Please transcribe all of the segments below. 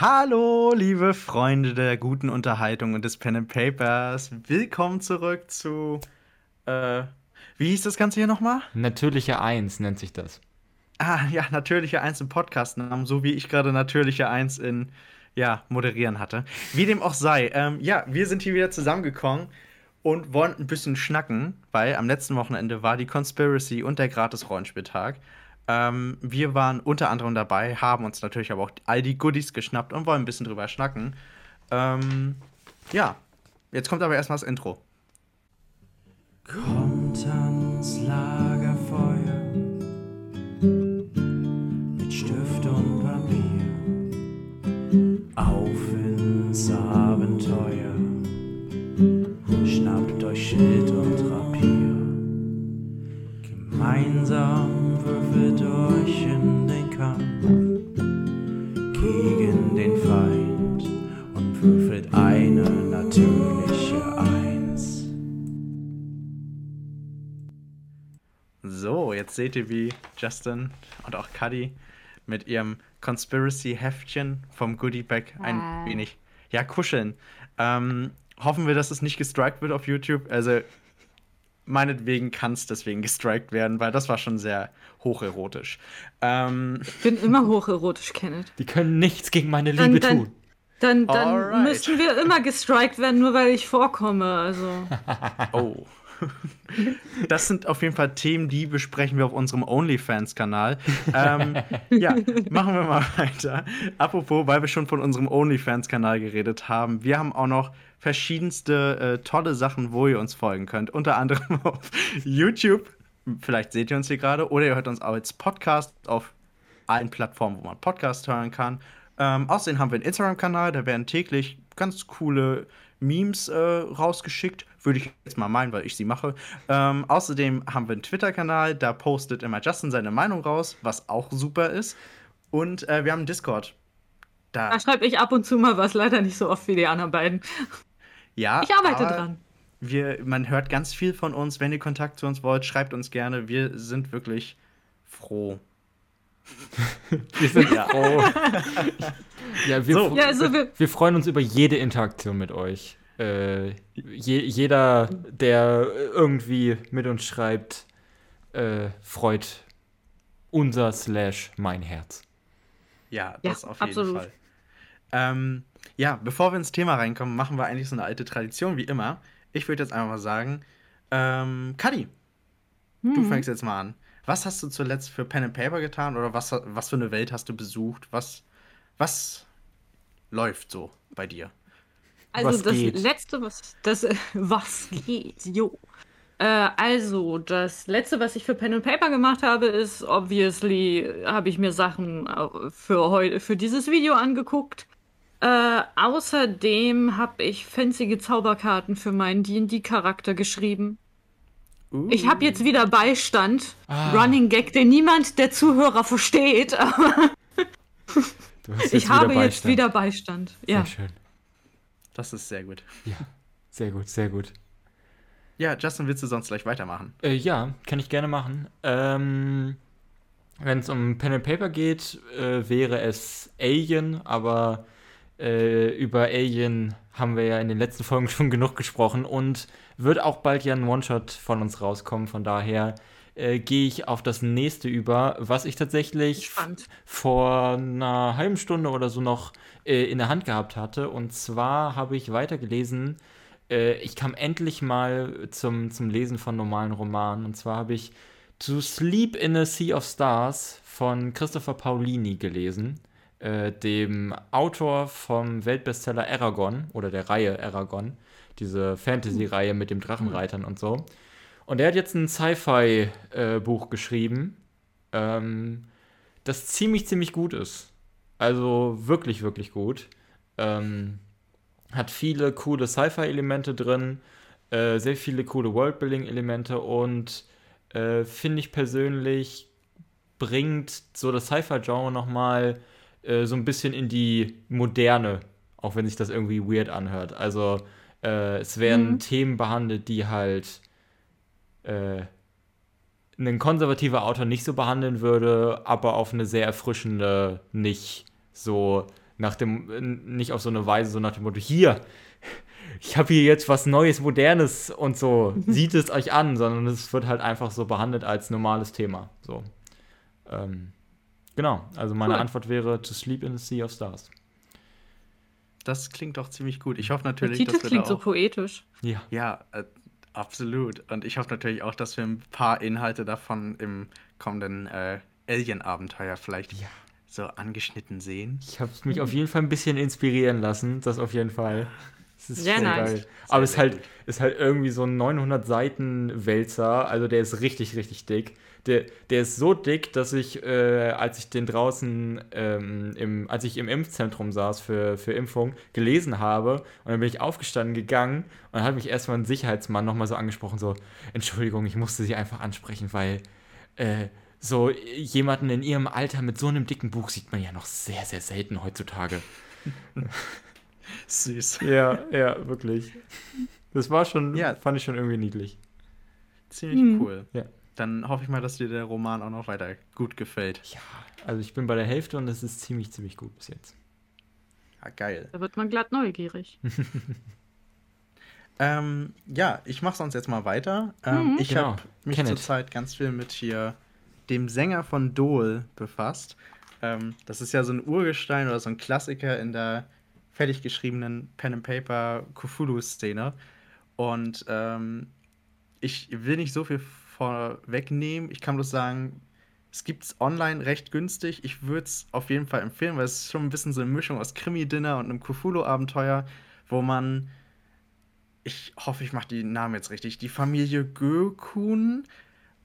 Hallo, liebe Freunde der guten Unterhaltung und des Pen and Papers. Willkommen zurück zu. Äh, wie hieß das Ganze hier nochmal? Natürliche Eins nennt sich das. Ah, ja, natürliche Eins im Podcastnamen, so wie ich gerade natürliche Eins in, ja, moderieren hatte. Wie dem auch sei. Ähm, ja, wir sind hier wieder zusammengekommen und wollen ein bisschen schnacken, weil am letzten Wochenende war die Conspiracy und der Gratis-Rollenspieltag. Ähm, wir waren unter anderem dabei, haben uns natürlich aber auch all die Goodies geschnappt und wollen ein bisschen drüber schnacken. Ähm, ja, jetzt kommt aber erstmal das Intro. Kommt ans Lagerfeuer mit Stift und Papier auf ins Abenteuer. Schnappt euch Schild und Rapier. Gemeinsam würfelt euch in den Kampf gegen den Feind und würfelt eine natürliche Eins. So, jetzt seht ihr, wie Justin und auch Cuddy mit ihrem Conspiracy-Heftchen vom Goodie Bag ein Ah. wenig, ja, kuscheln. Ähm, hoffen wir, dass es nicht gestrikt wird auf YouTube. Also, meinetwegen kann es deswegen gestrikt werden, weil das war schon sehr hocherotisch. Ähm, Ich bin immer hocherotisch, Kenneth. Die können nichts gegen meine Dann- Liebe dann- tun. Dann, dann Alright. müssten wir immer gestrikt werden, nur weil ich vorkomme. Also. Oh. Das sind auf jeden Fall Themen, die besprechen wir auf unserem OnlyFans-Kanal. Ähm, ja, machen wir mal weiter. Apropos, weil wir schon von unserem OnlyFans-Kanal geredet haben, wir haben auch noch verschiedenste äh, tolle Sachen, wo ihr uns folgen könnt. Unter anderem auf YouTube. Vielleicht seht ihr uns hier gerade. Oder ihr hört uns auch als Podcast auf allen Plattformen, wo man Podcast hören kann. Ähm, außerdem haben wir einen Instagram-Kanal, da werden täglich ganz coole Memes äh, rausgeschickt. Würde ich jetzt mal meinen, weil ich sie mache. Ähm, außerdem haben wir einen Twitter-Kanal, da postet immer Justin seine Meinung raus, was auch super ist. Und äh, wir haben einen Discord. Da, Da schreibe ich ab und zu mal was, leider nicht so oft wie die anderen beiden. Ja, Ich arbeite dran. Wir, man hört ganz viel von uns. Wenn ihr Kontakt zu uns wollt, schreibt uns gerne. Wir sind wirklich froh. Wir sind Ja. froh. ja, wir, So. Ja, also wir, wir freuen uns über jede Interaktion mit euch. Äh, je, jeder, der irgendwie mit uns schreibt, äh, freut unser slash mein Herz. Ja, Ja, das auf jeden absolut. Fall. Ähm, ja, bevor wir ins Thema reinkommen, machen wir eigentlich so eine alte Tradition wie immer. Ich würde jetzt einfach mal sagen, ähm, Kadi, Mhm. du fängst jetzt mal an. Was hast du zuletzt für Pen and Paper getan oder was, was für eine Welt hast du besucht? Was, was läuft so bei dir? Also Was das geht? letzte, was das was geht, jo. Äh, also das letzte, was ich für Pen and Paper gemacht habe, ist obviously habe ich mir Sachen äh, für heute für dieses Video angeguckt. Äh, außerdem habe ich fancy Zauberkarten für meinen D&D Charakter geschrieben. Ich habe jetzt wieder Beistand, Ah. Running Gag, den niemand der Zuhörer versteht, ich habe jetzt Beistand. wieder Beistand. Ja. Sehr schön. Das ist sehr gut. Ja, sehr gut, sehr gut. Ja, Justin, willst du sonst gleich weitermachen? Äh, ja, kann ich gerne machen. Ähm, Wenn es um Pen and Paper geht, äh, wäre es Alien, aber äh, über Alien haben wir ja in den letzten Folgen schon genug gesprochen und wird auch bald ja ein One-Shot von uns rauskommen. Von daher äh, gehe ich auf das nächste über, was ich tatsächlich vor einer halben Stunde oder so noch äh, in der Hand gehabt hatte. Und zwar habe ich weitergelesen, äh, ich kam endlich mal zum, zum Lesen von normalen Romanen. Und zwar habe ich To Sleep in a Sea of Stars von Christopher Paolini gelesen, äh, dem Autor vom Weltbestseller Aragon oder der Reihe Aragon, diese Fantasy-Reihe mit dem Drachenreitern und so. Und er hat jetzt ein Sci-Fi-Buch geschrieben, ähm, das ziemlich, ziemlich gut ist. Also wirklich, wirklich gut. Ähm, hat viele coole Sci-Fi-Elemente drin, äh, sehr viele coole Worldbuilding-Elemente und äh, finde ich persönlich bringt so das Sci-Fi-Genre nochmal äh, so ein bisschen in die Moderne, auch wenn sich das irgendwie weird anhört. Also äh, es werden Mhm. Themen behandelt, die halt äh, ein konservativer Autor nicht so behandeln würde, aber auf eine sehr erfrischende, nicht so nach dem, nicht auf so eine Weise, so nach dem Motto, hier, ich habe hier jetzt was Neues, Modernes und so, sieht es euch an, sondern es wird halt einfach so behandelt als normales Thema. So. Ähm, genau, also meine Cool. Antwort wäre To Sleep in the Sea of Stars. Das klingt doch ziemlich gut. Ich hoffe Der natürlich, Titel dass wir klingt da so auch, poetisch. Ja. Ja, äh, absolut. Und ich hoffe natürlich auch, dass wir ein paar Inhalte davon im kommenden äh, Alien-Abenteuer vielleicht Ja. so angeschnitten sehen. Ich habe mich auf jeden Fall ein bisschen inspirieren lassen, das auf jeden Fall. Das ist Sehr nice. geil. Aber es ist halt, ist halt irgendwie so ein 900 Seiten Wälzer, also der ist richtig, richtig dick. Der, der ist so dick, dass ich, äh, als ich den draußen, ähm, im, als ich im Impfzentrum saß für, für Impfung, gelesen habe und dann bin ich aufgestanden gegangen und dann hat mich erstmal ein Sicherheitsmann nochmal so angesprochen, so, Entschuldigung, ich musste sie einfach ansprechen, weil äh, so jemanden in ihrem Alter mit so einem dicken Buch sieht man ja noch sehr, sehr selten heutzutage. Süß. Ja, ja, wirklich. Das war schon, Ja. fand ich schon irgendwie niedlich. Ziemlich Mhm. cool. Ja. Dann hoffe ich mal, dass dir der Roman auch noch weiter gut gefällt. Ja, also ich bin bei der Hälfte und es ist ziemlich, ziemlich gut bis jetzt. Ja, geil. Da wird man glatt neugierig. Ähm, ja, ich mache sonst jetzt mal weiter. Ähm, Mhm. Ich Genau. habe mich zurzeit ganz viel mit hier dem Sänger von Dole befasst. Ähm, das ist ja so ein Urgestein oder so ein Klassiker in der fertig geschriebenen Pen and Paper Cthulhu-Szene. Und ähm, ich will nicht so viel vorwegnehmen. Ich kann bloß sagen, es gibt es online recht günstig. Ich würde es auf jeden Fall empfehlen, weil es ist schon ein bisschen so eine Mischung aus Krimi-Dinner und einem Cthulhu-Abenteuer, wo man ich hoffe, ich mache die Namen jetzt richtig. Die Familie Gökun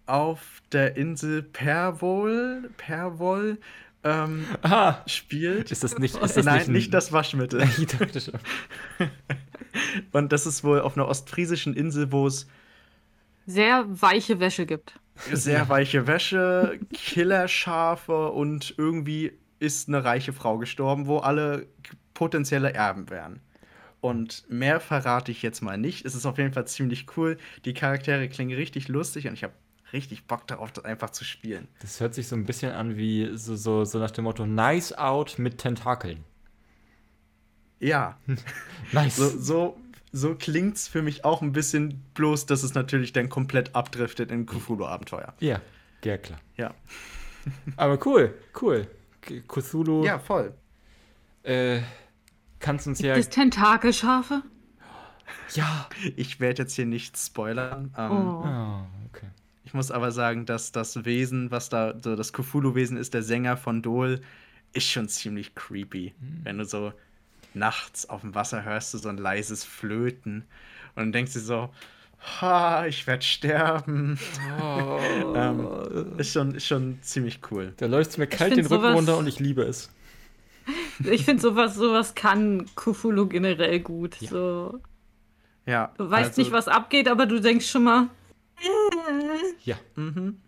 auf der Insel Pervol, Pervol ähm, Aha! spielt. Ist das nicht, ist das Nein, nicht, nicht das Waschmittel. Ich dachte schon. Und das ist wohl auf einer ostfriesischen Insel, wo es Sehr weiche Wäsche gibt. sehr weiche Wäsche, Killerschafe und irgendwie ist eine reiche Frau gestorben, wo alle potenzielle Erben wären. Und mehr verrate ich jetzt mal nicht. Es ist auf jeden Fall ziemlich cool. Die Charaktere klingen richtig lustig und ich habe richtig Bock darauf, das einfach zu spielen. Das hört sich so ein bisschen an wie so, so, so nach dem Motto Nice out mit Tentakeln. Ja, Nice. so, so, so klingt es für mich auch ein bisschen, bloß dass es natürlich dann komplett abdriftet in Cthulhu-Abenteuer. Ja, ja klar. Ja. Aber cool, cool. Cthulhu, Ja, voll. äh, kannst uns ja. Das Tentakelschafe? Ja. Ich werde jetzt hier nicht spoilern. Ähm, Oh. Ah, okay. Ich muss aber sagen, dass das Wesen, was da, so das Cthulhu-Wesen ist, der Sänger von Dol, ist schon ziemlich creepy. Wenn du so nachts auf dem Wasser hörst, du so ein leises Flöten und dann denkst du so, ha, ich werde sterben. ähm, ist, schon, ist schon ziemlich cool. Da läuft es mir kalt den Rücken runter und ich liebe es. Ich finde, sowas, sowas kann Cthulhu generell gut. So, Ja, du weißt also, nicht, was abgeht, aber du denkst schon mal. Ja. Mhm.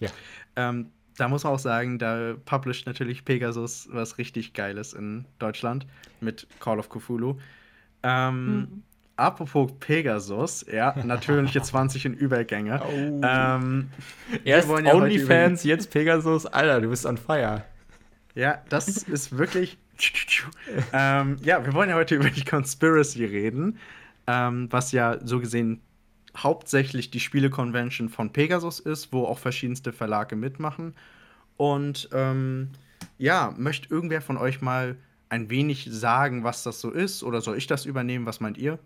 Ja. Ähm, da muss man auch sagen, da published natürlich Pegasus was richtig Geiles in Deutschland mit Call of Cthulhu. Ähm, Mhm. Apropos Pegasus, ja, natürliche 20 in Übergänge. Oh. Ähm, Erst ja OnlyFans, jetzt Pegasus. Alter, du bist on fire. ja, das ist wirklich. ähm, ja, wir wollen ja heute über die Conspiracy reden, ähm, was ja so gesehen hauptsächlich die Spiele-Convention von Pegasus ist, wo auch verschiedenste Verlage mitmachen. Und ähm, ja, möchte irgendwer von euch mal ein wenig sagen, was das so ist? Oder soll ich das übernehmen? Was meint ihr?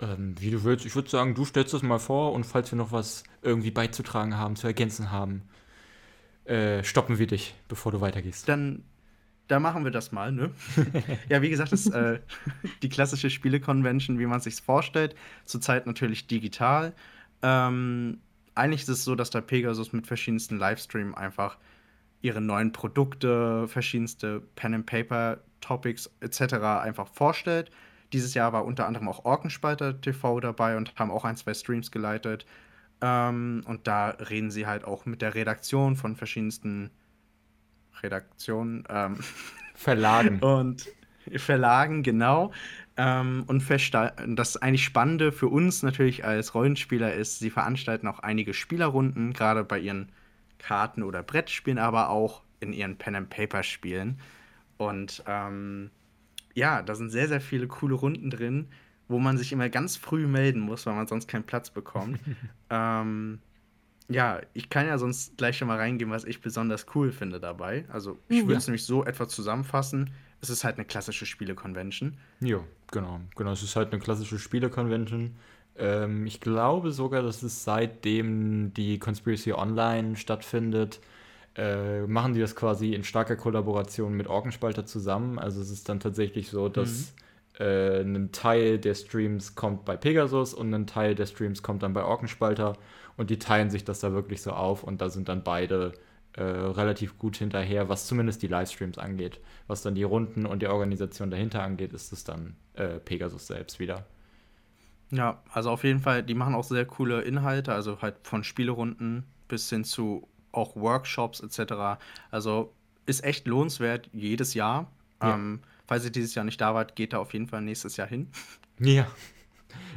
Ähm, wie du willst. Ich würde sagen, du stellst das mal vor und falls wir noch was irgendwie beizutragen haben, zu ergänzen haben, äh, stoppen wir dich, bevor du weitergehst. Dann, da machen wir das mal, ne? ja, wie gesagt, das ist äh, die klassische Spiele-Convention, wie man sich vorstellt. Zurzeit natürlich digital. Ähm, eigentlich ist es so, dass der Pegasus mit verschiedensten Livestreams einfach ihre neuen Produkte, verschiedenste Pen-and-Paper-Topics etc. einfach vorstellt. Dieses Jahr war unter anderem auch Orkenspalter TV dabei und haben auch ein, zwei Streams geleitet. Ähm, und da reden sie halt auch mit der Redaktion von verschiedensten Redaktionen ähm, Verlagen. und Verlagen, genau. Ähm, und das eigentlich Spannende für uns natürlich als Rollenspieler ist, sie veranstalten auch einige Spielerrunden, gerade bei ihren Karten- oder Brettspielen, aber auch in ihren Pen-and-Paper-Spielen, Und ähm, ja, da sind sehr, sehr viele coole Runden drin, wo man sich immer ganz früh melden muss, weil man sonst keinen Platz bekommt. ähm, ja, ich kann ja sonst gleich schon mal reingehen, was ich besonders cool finde dabei. Also, ich würde es nämlich so etwa zusammenfassen. Es ist halt eine klassische Spiele-Convention. Ja, genau. Genau, es ist halt eine klassische Spiele-Convention. Ähm, ich glaube sogar, dass es seitdem die Conspiracy Online stattfindet, äh, machen die das quasi in starker Kollaboration mit Orkenspalter zusammen. Also es ist dann tatsächlich so, dass äh, ein Teil der Streams kommt bei Pegasus und ein Teil der Streams kommt dann bei Orkenspalter und die teilen sich das da wirklich so auf und da sind dann beide äh, relativ gut hinterher, was zumindest die Livestreams angeht. Was dann die Runden und die Organisation dahinter angeht, ist es dann äh, Pegasus selbst wieder. Ja, also auf jeden Fall, die machen auch sehr coole Inhalte, also halt von Spielerunden bis hin zu auch Workshops etc. Also ist echt lohnenswert jedes Jahr. Ja. Ähm, falls ihr dieses Jahr nicht da wart, geht da auf jeden Fall nächstes Jahr hin. Ja.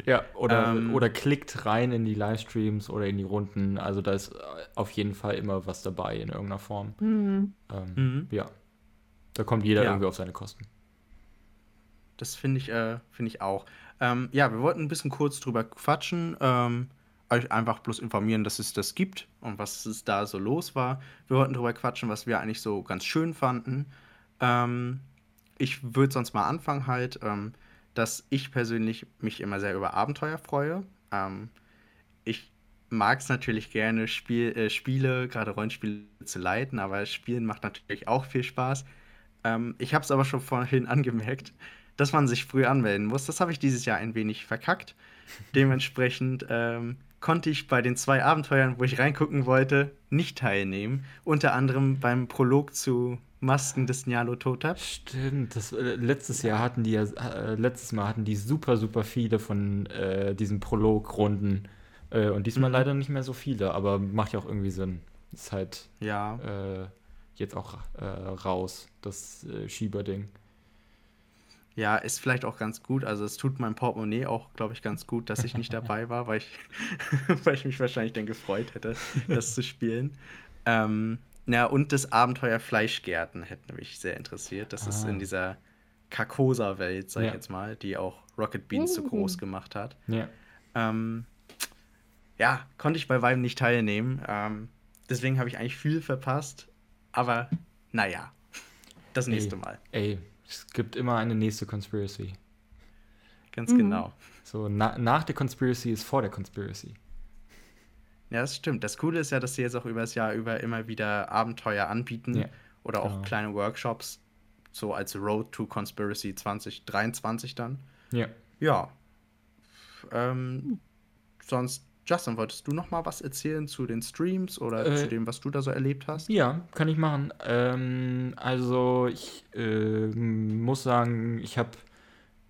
Ja, oder, Ähm. oder klickt rein in die Livestreams oder in die Runden. Also da ist äh, auf jeden Fall immer was dabei in irgendeiner Form. Mhm. Ähm, Mhm. Ja. Da kommt jeder Ja. irgendwie auf seine Kosten. Das finde ich, äh, finde ich auch. Ähm, ja, wir wollten ein bisschen kurz drüber quatschen, ähm, euch einfach bloß informieren, dass es das gibt und was es da so los war. Wir wollten drüber quatschen, was wir eigentlich so ganz schön fanden. Ähm, ich würde sonst mal anfangen halt, ähm, dass ich persönlich mich immer sehr über Abenteuer freue. Ähm, ich mag es natürlich gerne, Spiel, äh, Spiele, gerade Rollenspiele zu leiten, aber Spielen macht natürlich auch viel Spaß. Ähm, ich habe es aber schon vorhin angemerkt, dass man sich früh anmelden muss. Das habe ich dieses Jahr ein wenig verkackt. Dementsprechend ähm, konnte ich bei den zwei Abenteuern, wo ich reingucken wollte, nicht teilnehmen. Unter anderem beim Prolog zu Masken des Nyarlathotep. Stimmt, das, äh, letztes Jahr hatten die ja, äh, letztes Mal hatten die super, super viele von äh, diesen Prolog-Runden. Äh, und diesmal Mhm. leider nicht mehr so viele, aber macht ja auch irgendwie Sinn. Ist halt Ja, äh, jetzt auch äh, raus, das äh, Schieberding. Ja, ist vielleicht auch ganz gut. Also es tut meinem Portemonnaie auch, glaube ich, ganz gut, dass ich nicht dabei war, weil ich, weil ich mich wahrscheinlich dann gefreut hätte, das zu spielen. Ähm, ja, und das Abenteuer Fleischgärten hätte mich sehr interessiert. Das ist Ah. in dieser Carcosa-Welt, sag ich Ja. jetzt mal, die auch Rocket Beans so Mhm. groß gemacht hat. Ja. Ähm, ja, konnte ich bei Weitem nicht teilnehmen. Ähm, deswegen habe ich eigentlich viel verpasst. Aber naja, das nächste Ey. Mal. Ey, es gibt immer eine nächste Conspiracy. Ganz Mhm. genau. So, na, nach der Conspiracy ist vor der Conspiracy. Ja, das stimmt. Das Coole ist ja, dass sie jetzt auch über das Jahr über immer wieder Abenteuer anbieten Ja, oder auch genau. kleine Workshops, so als Road to Conspiracy 2023 dann. Ja. Ja. Ähm, sonst, Justin, wolltest du noch mal was erzählen zu den Streams oder Äh, zu dem, was du da so erlebt hast? Ja, kann ich machen. Ähm, also ich äh, muss sagen, ich habe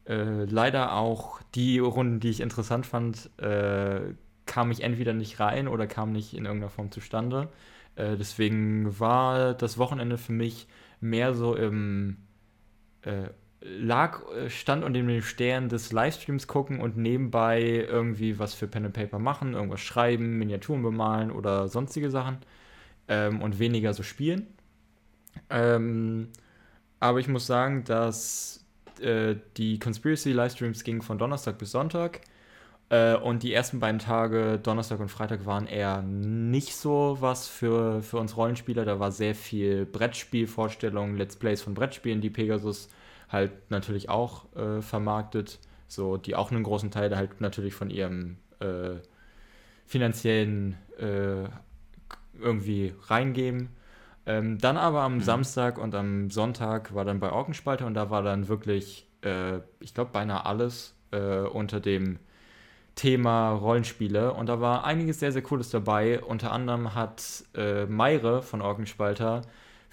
äh, leider auch die Runden, die ich interessant fand, äh, kam ich entweder nicht rein oder kam nicht in irgendeiner Form zustande. Äh, deswegen war das Wochenende für mich mehr so im äh, lag, äh, stand unter dem Stern des Livestreams gucken und nebenbei irgendwie was für Pen and Paper machen, irgendwas schreiben, Miniaturen bemalen oder sonstige Sachen ähm, und weniger so spielen. Ähm, aber ich muss sagen, dass äh, die Conspiracy Livestreams gingen von Donnerstag bis Sonntag. Äh, und die ersten beiden Tage, Donnerstag und Freitag, waren eher nicht so was für, für uns Rollenspieler. Da war sehr viel Brettspielvorstellungen, Let's Plays von Brettspielen, die Pegasus halt natürlich auch äh, vermarktet. So, die auch einen großen Teil halt natürlich von ihrem äh, finanziellen äh, irgendwie reingeben. Ähm, dann aber am Samstag und am Sonntag war dann bei Orkenspalter und da war dann wirklich, äh, ich glaube, beinahe alles äh, unter dem Thema Rollenspiele und da war einiges sehr, sehr Cooles dabei. Unter anderem hat äh, Meire von Orkenspalter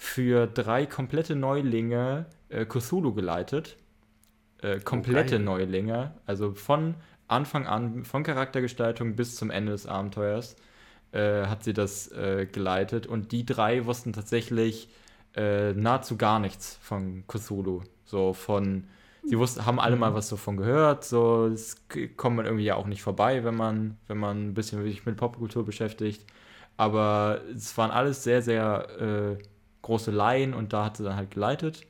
für drei komplette Neulinge äh, Cthulhu geleitet. Äh, komplette geil. Neulinge, also von Anfang an, von Charaktergestaltung bis zum Ende des Abenteuers äh, hat sie das äh, geleitet und die drei wussten tatsächlich äh, nahezu gar nichts von Cthulhu. So von, sie wussten, haben alle mal was davon gehört, so es kommt man irgendwie ja auch nicht vorbei, wenn man, wenn man ein bisschen sich mit Popkultur beschäftigt. Aber es waren alles sehr, sehr äh, große Laien und da hat sie dann halt geleitet.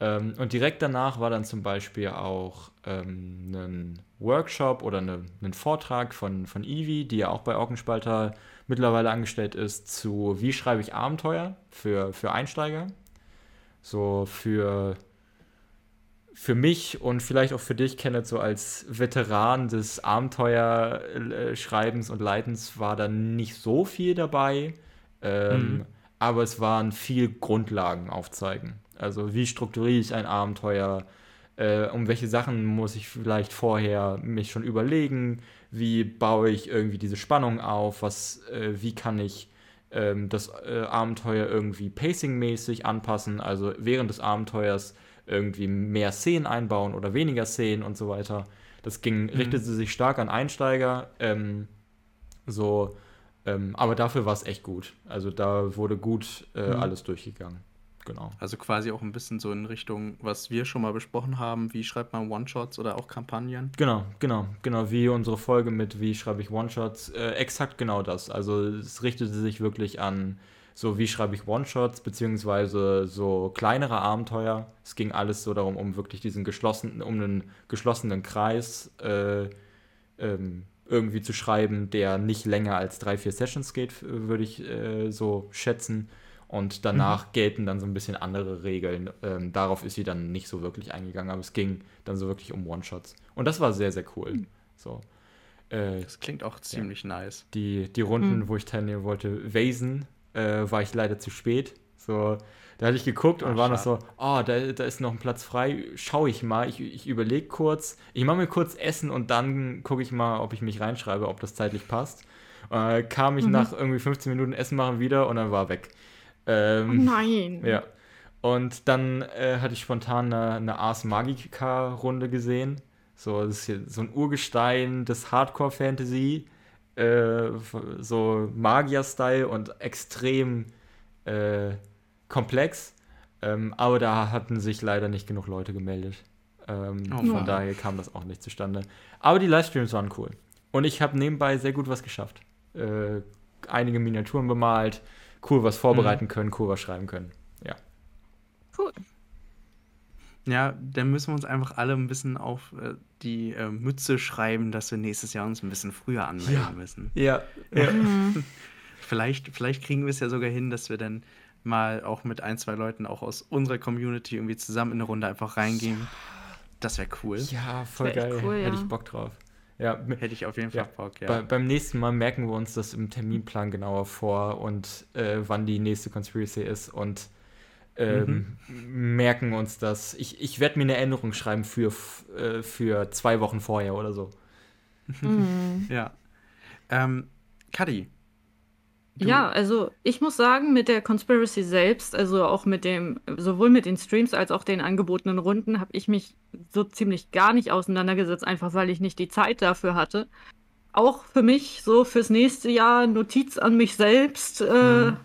Ähm, und direkt danach war dann zum Beispiel auch ähm, ein Workshop oder eine, ein Vortrag von, von Ivy, die ja auch bei Orkenspalter mittlerweile angestellt ist, zu Wie schreibe ich Abenteuer für, für Einsteiger. So für, für mich und vielleicht auch für dich, Kenneth, so als Veteran des Abenteuerschreibens und Leitens war da nicht so viel dabei. Ähm, Mhm. Aber es waren viel Grundlagen aufzeigen. Also wie strukturiere ich ein Abenteuer? Äh, um welche Sachen muss ich vielleicht vorher mich schon überlegen? Wie baue ich irgendwie diese Spannung auf? Was, äh, wie kann ich ähm, das äh, Abenteuer irgendwie pacingmäßig anpassen? Also während des Abenteuers irgendwie mehr Szenen einbauen oder weniger Szenen und so weiter. Das ging, richtete sich stark an Einsteiger. Ähm, so, ähm, aber dafür war es echt gut. Also da wurde gut äh, Mhm. alles durchgegangen. Genau. Also quasi auch ein bisschen so in Richtung, was wir schon mal besprochen haben, wie schreibt man One-Shots oder auch Kampagnen. Genau, genau, genau, wie unsere Folge mit Wie schreibe ich One-Shots, äh, exakt genau das. Also es richtete sich wirklich an so, wie schreibe ich One-Shots, beziehungsweise so kleinere Abenteuer. Es ging alles so darum, um wirklich diesen geschlossenen, um einen geschlossenen Kreis äh, ähm, irgendwie zu schreiben, der nicht länger als drei, vier Sessions geht, würde ich äh, so schätzen. Und danach gelten dann so ein bisschen andere Regeln. Ähm, darauf ist sie dann nicht so wirklich eingegangen, aber es ging dann so wirklich um One-Shots. Und das war sehr, sehr cool. So. Äh, Das klingt auch ziemlich nice. die, die Runden, Mhm. wo ich teilnehmen wollte, Vasen, äh, war ich leider zu spät. So, da hatte ich geguckt und Ach, war noch so, oh, da, da ist noch ein Platz frei, schau ich mal, ich, ich überlege kurz, ich mache mir kurz Essen und dann gucke ich mal, ob ich mich reinschreibe, ob das zeitlich passt. Äh, kam ich Mhm. nach irgendwie 15 Minuten Essen machen wieder und dann war weg. Oh Ähm, nein. ja. Und dann äh, hatte ich spontan eine, eine Ars Magica-Runde gesehen. So, das ist hier so ein Urgestein des Hardcore-Fantasy. Äh, so Magier-Style und extrem äh, komplex. Ähm, aber da hatten sich leider nicht genug Leute gemeldet. Ähm, Oh von Mann. daher kam das auch nicht zustande. Aber die Livestreams waren cool. Und ich habe nebenbei sehr gut was geschafft. Äh, einige Miniaturen bemalt, cool was vorbereiten können, cool was schreiben können. Ja. Cool. Ja, dann müssen wir uns einfach alle ein bisschen auf äh, die äh, Mütze schreiben, dass wir nächstes Jahr uns ein bisschen früher anmelden Ja. müssen. Ja, ja. Mhm. Vielleicht, vielleicht kriegen wir es ja sogar hin, dass wir dann mal auch mit ein, zwei Leuten auch aus unserer Community irgendwie zusammen in eine Runde einfach reingehen. Das wäre cool. ja voll geil. cool, Hätte ja. ich Bock drauf. Ja, Hätte ich auf jeden Fall Ja. Bock, ja. bei, beim nächsten Mal merken wir uns das im Terminplan genauer vor und äh, wann die nächste Conspiracy ist und ähm, merken uns das. Ich, ich werde mir eine Änderung schreiben für, f- äh, für zwei Wochen vorher oder so. Mhm. ja. Ähm, Kadi. Du- Ja, also ich muss sagen, mit der Conspiracy selbst, also auch mit dem, sowohl mit den Streams als auch den angebotenen Runden, habe ich mich so ziemlich gar nicht auseinandergesetzt, einfach weil ich nicht die Zeit dafür hatte. Auch für mich so fürs nächste Jahr Notiz an mich selbst, äh, Mhm.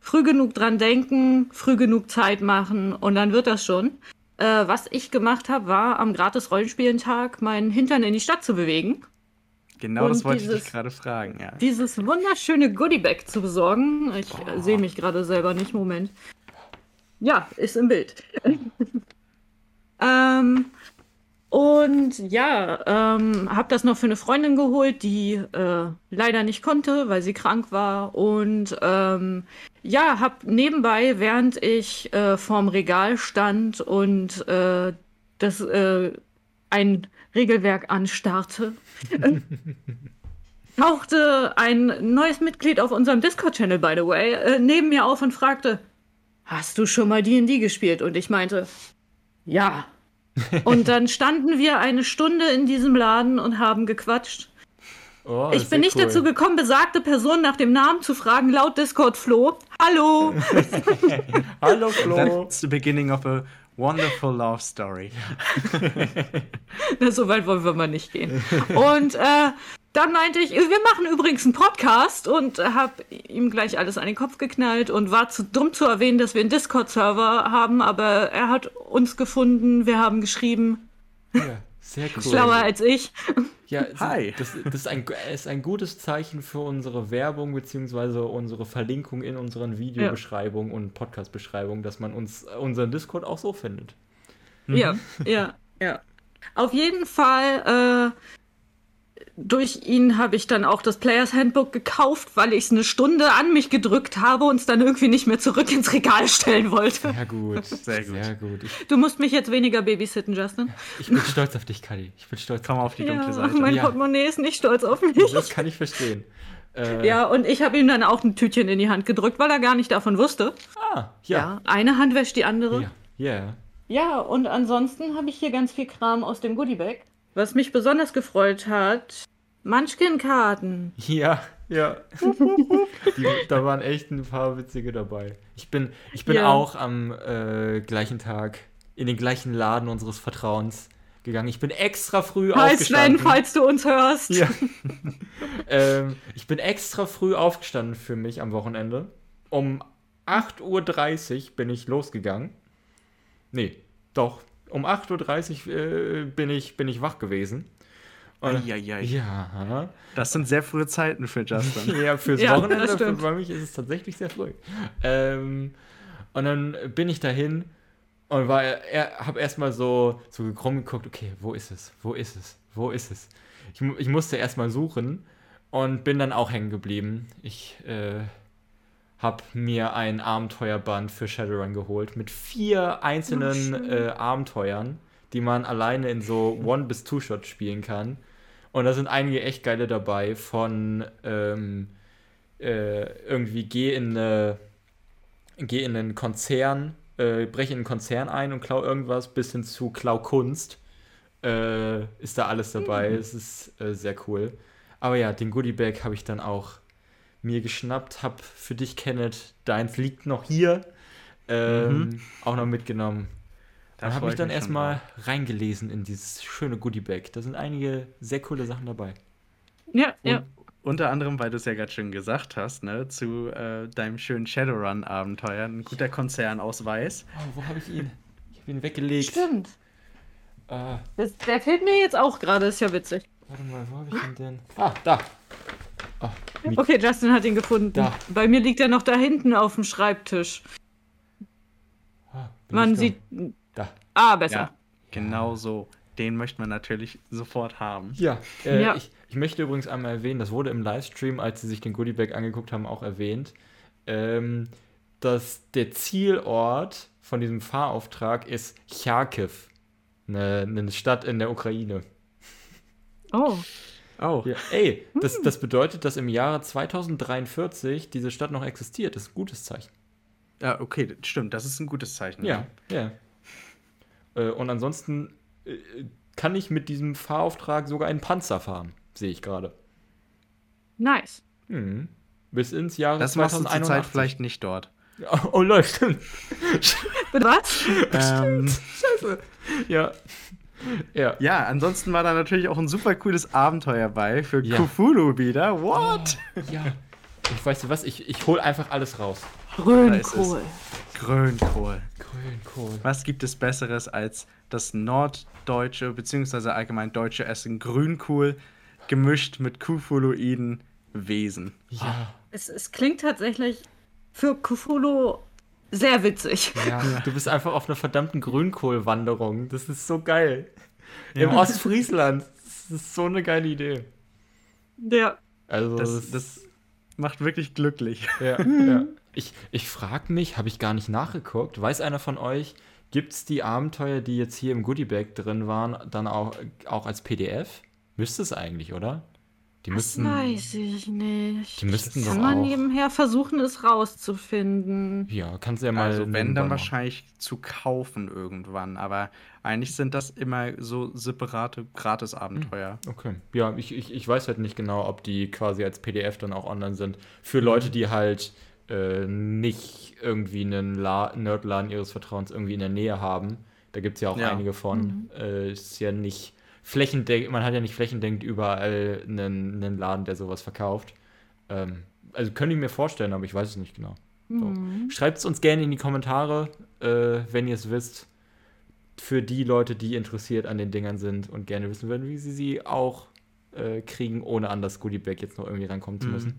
früh genug dran denken, früh genug Zeit machen und dann wird das schon. Äh, was ich gemacht habe, war am gratis Rollenspielentag meinen Hintern in die Stadt zu bewegen. Genau das wollte ich dieses- dich gerade fragen, ja. dieses wunderschöne Goodiebag zu besorgen. Ich äh, Oh. sehe mich gerade selber nicht. Moment. Ja, ist im Bild. ähm, und ja, ähm, habe das noch für eine Freundin geholt, die äh, leider nicht konnte, weil sie krank war. Und ähm, ja, habe nebenbei, während ich äh, vorm Regal stand und äh, das äh, ein Regelwerk anstarrte, tauchte ein neues Mitglied auf unserem Discord-Channel, by the way, äh, neben mir auf und fragte, hast du schon mal D&D gespielt? Und ich meinte, ja. und dann standen wir eine Stunde in diesem Laden und haben gequatscht. Oh, ich bin nicht dazu gekommen, besagte Person nach dem Namen zu fragen, laut Discord Flo. Hallo! Hallo Flo. That's the beginning of a wonderful love story. Na, so weit wollen wir mal nicht gehen. Und äh, dann meinte ich, wir machen übrigens einen Podcast und habe ihm gleich alles an den Kopf geknallt und war zu dumm zu erwähnen, dass wir einen Discord-Server haben, aber er hat uns gefunden, wir haben geschrieben, Ja, sehr cool. schlauer als ich. Ja, Hi. Das, das ist, ein, ist ein gutes Zeichen für unsere Werbung beziehungsweise unsere Verlinkung in unseren Videobeschreibungen und Podcast-Beschreibungen, dass man uns unseren Discord auch so findet. Ja, ja, ja. Auf jeden Fall, äh, durch ihn habe ich dann auch das Players Handbook gekauft, weil ich es eine Stunde an mich gedrückt habe und es dann irgendwie nicht mehr zurück ins Regal stellen wollte. Sehr gut. Sehr gut. Sehr gut. Ich, Du musst mich jetzt weniger babysitten, Justin. ich bin stolz auf dich, Kadi. Ich bin stolz Komm auf die dunkle Ja, Seite. mein Ja. Portemonnaie ist nicht stolz auf mich. Das kann ich verstehen. Äh, Ja, und ich habe ihm dann auch ein Tütchen in die Hand gedrückt, weil er gar nicht davon wusste. Ah, ja. eine Hand wäscht die andere. Ja. Ja. Ja, und ansonsten habe ich hier ganz viel Kram aus dem Goodiebag. Was mich besonders gefreut hat, Munchkin-Karten. Ja, ja. Die, da waren echt ein paar witzige dabei. Ich bin, ich bin Ja. auch am äh, gleichen Tag in den gleichen Laden unseres Vertrauens gegangen. Ich bin extra früh Hi Sven, aufgestanden. falls du uns hörst. Ja. ähm, ich bin extra früh aufgestanden für mich am Wochenende. Um 8.30 Uhr bin ich losgegangen. Nee, doch. Um 8.30 Uhr äh, bin, ich, bin ich wach gewesen. Eieiei. ja. Das sind sehr frühe Zeiten für Justin. Ja, fürs Ja, Wochenende, das für, stimmt. bei mich ist es tatsächlich sehr früh. Ähm, und dann bin ich dahin und war, er, habe erstmal so, so krumm geguckt, okay, wo ist es? Wo ist es? Wo ist es? Ich, ich musste erstmal suchen und bin dann auch hängen geblieben. Ich äh, habe mir ein Abenteuerband für Shadowrun geholt mit vier einzelnen äh, Abenteuern, die man alleine in so One- bis Two-Shot spielen kann. Und da sind einige echt geile dabei von ähm, äh, irgendwie geh in eine, geh in einen Konzern, äh, breche in einen Konzern ein und klau irgendwas, bis hin zu klau Kunst. Äh, ist da alles dabei. Es ist äh, sehr cool. Aber ja, den Goodie Bag habe ich dann auch mir geschnappt, hab für dich, Kenneth, deins liegt noch hier. Ähm, Auch noch mitgenommen. Da Dann habe ich dann erstmal reingelesen in dieses schöne Goodie Bag. Da sind einige sehr coole Sachen dabei. Ja, Und ja. unter anderem, weil du es ja gerade schon gesagt hast, ne, zu äh, deinem schönen Shadowrun-Abenteuer, ein guter Konzernausweis. Oh, wo habe ich ihn? Ich habe ihn weggelegt. Stimmt. Ah, Das, der fehlt mir jetzt auch gerade, ist ja witzig. warte mal, wo habe ich ihn denn? Ah, da. Mik- Okay, Justin hat ihn gefunden. Da. Bei mir liegt er noch da hinten auf dem Schreibtisch. ah, Man sieht. Ah, besser. Ja, genau so. Den möchte man natürlich sofort haben. Ja, äh, Ja. Ich, ich möchte übrigens einmal erwähnen, das wurde im Livestream, als sie sich den Goodie Bag angeguckt haben, auch erwähnt, ähm, dass der Zielort von diesem Fahrauftrag ist Charkiw, eine, eine Stadt in der Ukraine. Oh. Oh, Ja, ey, das, das bedeutet, dass im Jahre 2043 diese Stadt noch existiert. Das ist ein gutes Zeichen. ja, okay, stimmt. Das ist ein gutes Zeichen. Ja, ja. Äh, und ansonsten äh, kann ich mit diesem Fahrauftrag sogar einen Panzer fahren, sehe ich gerade. Nice. Mhm. Bis ins Jahre Das machst du 2081. zurzeit vielleicht nicht dort. Oh, oh Leute, stimmt. Bitte was? ähm, Ja. Ja. ja, ansonsten war da natürlich auch ein super cooles Abenteuer bei für Ja. Cthulhu wieder. What? Ja. Ich weiß nicht was, ich, ich hole einfach alles raus. Grünkohl. Grünkohl. Grünkohl. Was gibt es Besseres als das norddeutsche bzw. allgemein deutsche Essen Grünkohl gemischt mit Cthulhuiden Wesen? Ja. Es, es klingt tatsächlich für Cthulhu sehr witzig. ja. Du bist einfach auf einer verdammten Grünkohlwanderung. Das ist so geil. Im Ostfriesland. Das ist so eine geile Idee. Ja. Also, Das, das macht wirklich glücklich. Ja, ja. Ich, ich frage mich, habe ich gar nicht nachgeguckt, weiß einer von euch, gibt es die Abenteuer, die jetzt hier im Goodiebag drin waren, dann auch, auch als PDF? Müsste es eigentlich, oder? Die Das müssten. weiß ich nicht. Die müssten Kann man auch. nebenher versuchen, es rauszufinden. Ja, kannst du ja mal. Also wenn dann machen. wahrscheinlich zu kaufen irgendwann, aber eigentlich sind das immer so separate Gratis-Abenteuer. Okay. Ja, ich, ich, ich weiß halt nicht genau, ob die quasi als PDF dann auch online sind. Für Leute, die halt äh, nicht irgendwie einen La Nerdladen ihres Vertrauens irgendwie in der Nähe haben. Da gibt es ja auch Ja. einige von. Äh, ist ja nicht flächendeckend, man hat ja nicht flächendeckend überall einen, einen Laden, der sowas verkauft. Ähm, also könnte ich mir vorstellen, aber ich weiß es nicht genau. So. Schreibt es uns gerne in die Kommentare, äh, wenn ihr es wisst. Für die Leute, die interessiert an den Dingern sind und gerne wissen würden, wie sie sie auch äh, kriegen, ohne an das Goodiebag jetzt noch irgendwie rankommen zu Mhm. müssen.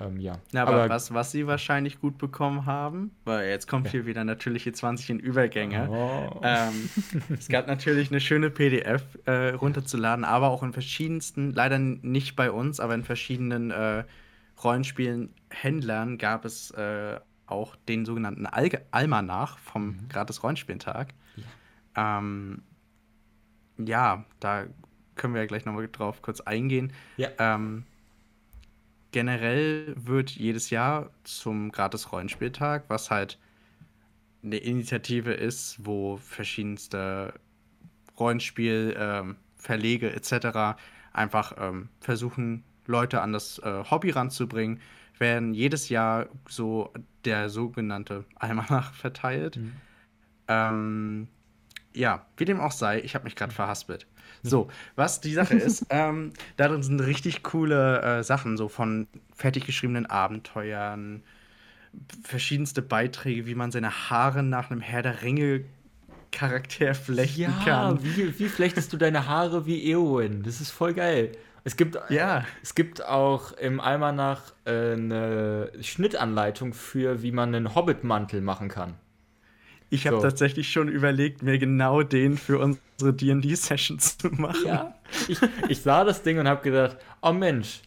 Ähm, ja. Ja, aber, was, was sie wahrscheinlich gut bekommen haben, weil jetzt kommt hier wieder natürliche 20 in Übergänge. Oh. Ähm, es gab natürlich eine schöne PDF äh, runterzuladen, aber auch in verschiedensten, leider nicht bei uns, aber in verschiedenen äh, Rollenspielen, Händlern gab es äh, auch den sogenannten Al Almanach vom Mhm. gratis Rollenspieltag. Ja. Ähm, ja, da können wir ja gleich nochmal drauf kurz eingehen. Ja. Ähm, generell wird jedes Jahr zum gratis Rollenspieltag, was halt eine Initiative ist, wo verschiedenste Rollenspiel, ähm, Verlege etc. einfach ähm, versuchen, Leute an das äh, Hobby ranzubringen, werden jedes Jahr so der sogenannte Almanach verteilt. Mhm. Ähm, ja, wie dem auch sei, ich habe mich gerade verhaspelt. So, was die Sache ist, ähm, darin sind richtig coole äh, Sachen, so von fertig geschriebenen Abenteuern, verschiedenste Beiträge, wie man seine Haare nach einem Herr der Ringe Charakter flechten Ja, kann. wie, wie flechtest du deine Haare wie Eowyn? Das ist voll geil. Es gibt, Ja. es gibt auch im Almanach äh, eine Schnittanleitung für, wie man einen Hobbitmantel machen kann. Ich habe So. tatsächlich schon überlegt, mir genau den für unsere D&D-Session zu machen. Ja. Ich, ich sah das Ding und habe gedacht, oh Mensch,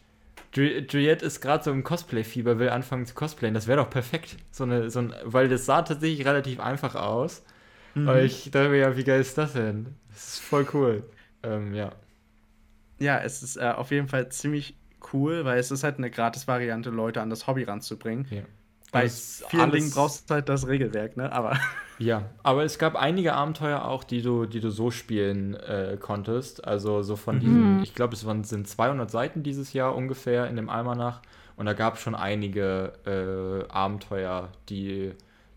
Ju- Juliette ist gerade so im Cosplay-Fieber, will anfangen zu cosplayen. Das wäre doch perfekt. So eine, so ein, weil das sah tatsächlich relativ einfach aus. Mhm. Aber ich dachte mir, ja, wie geil ist das denn? Das ist voll cool. Ähm, ja. Ja, es ist äh, auf jeden Fall ziemlich cool, weil es ist halt eine Gratis-Variante, Leute an das Hobby ranzubringen. ja. Bei vielen Dingen brauchst du halt das Regelwerk, ne? Aber Ja, aber es gab einige Abenteuer auch, die du, die du so spielen äh, konntest. Also so von diesen, ich glaube, es waren, sind 200 Seiten dieses Jahr ungefähr in dem Almanach. Und da gab es schon einige äh, Abenteuer, die